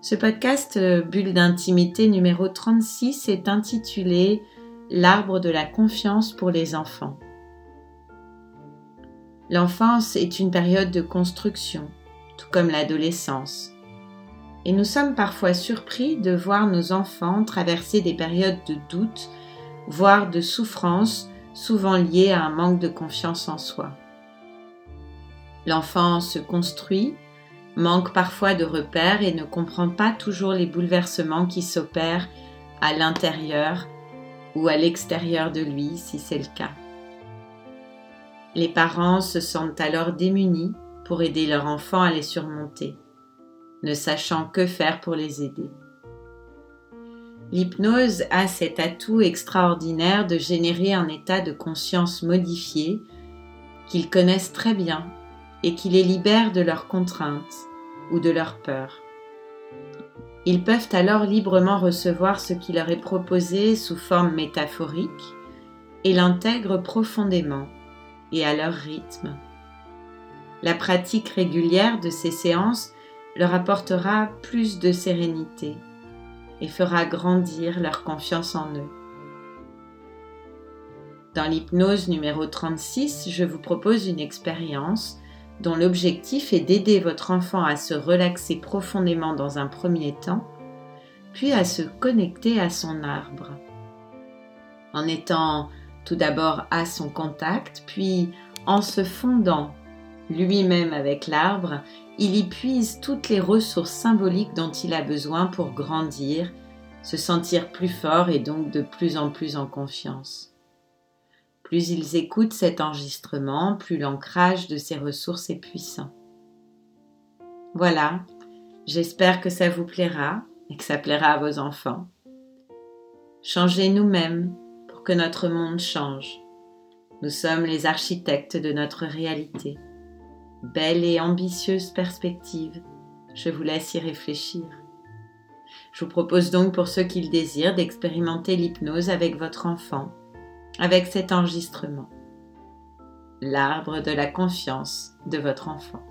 Ce podcast euh, Bulle d'intimité numéro 36 est intitulé L'arbre de la confiance pour les enfants. L'enfance est une période de construction, tout comme l'adolescence. Et nous sommes parfois surpris de voir nos enfants traverser des périodes de doute, voire de souffrance, souvent liées à un manque de confiance en soi. L'enfant se construit, manque parfois de repères et ne comprend pas toujours les bouleversements qui s'opèrent à l'intérieur ou à l'extérieur de lui si c'est le cas. Les parents se sentent alors démunis pour aider leur enfant à les surmonter, ne sachant que faire pour les aider. L'hypnose a cet atout extraordinaire de générer un état de conscience modifié qu'ils connaissent très bien et qui les libère de leurs contraintes ou de leur peur. Ils peuvent alors librement recevoir ce qui leur est proposé sous forme métaphorique et l'intègrent profondément et à leur rythme. La pratique régulière de ces séances leur apportera plus de sérénité et fera grandir leur confiance en eux. Dans l'hypnose numéro 36, je vous propose une expérience dont l'objectif est d'aider votre enfant à se relaxer profondément dans un premier temps, puis à se connecter à son arbre. En étant tout d'abord à son contact, puis en se fondant lui-même avec l'arbre, il y puise toutes les ressources symboliques dont il a besoin pour grandir, se sentir plus fort et donc de plus en plus en confiance. Plus ils écoutent cet enregistrement, plus l'ancrage de ces ressources est puissant. Voilà, j'espère que ça vous plaira et que ça plaira à vos enfants. Changez nous-mêmes pour que notre monde change. Nous sommes les architectes de notre réalité. Belle et ambitieuse perspective, je vous laisse y réfléchir. Je vous propose donc pour ceux qui le désirent d'expérimenter l'hypnose avec votre enfant avec cet enregistrement. L'arbre de la confiance de votre enfant.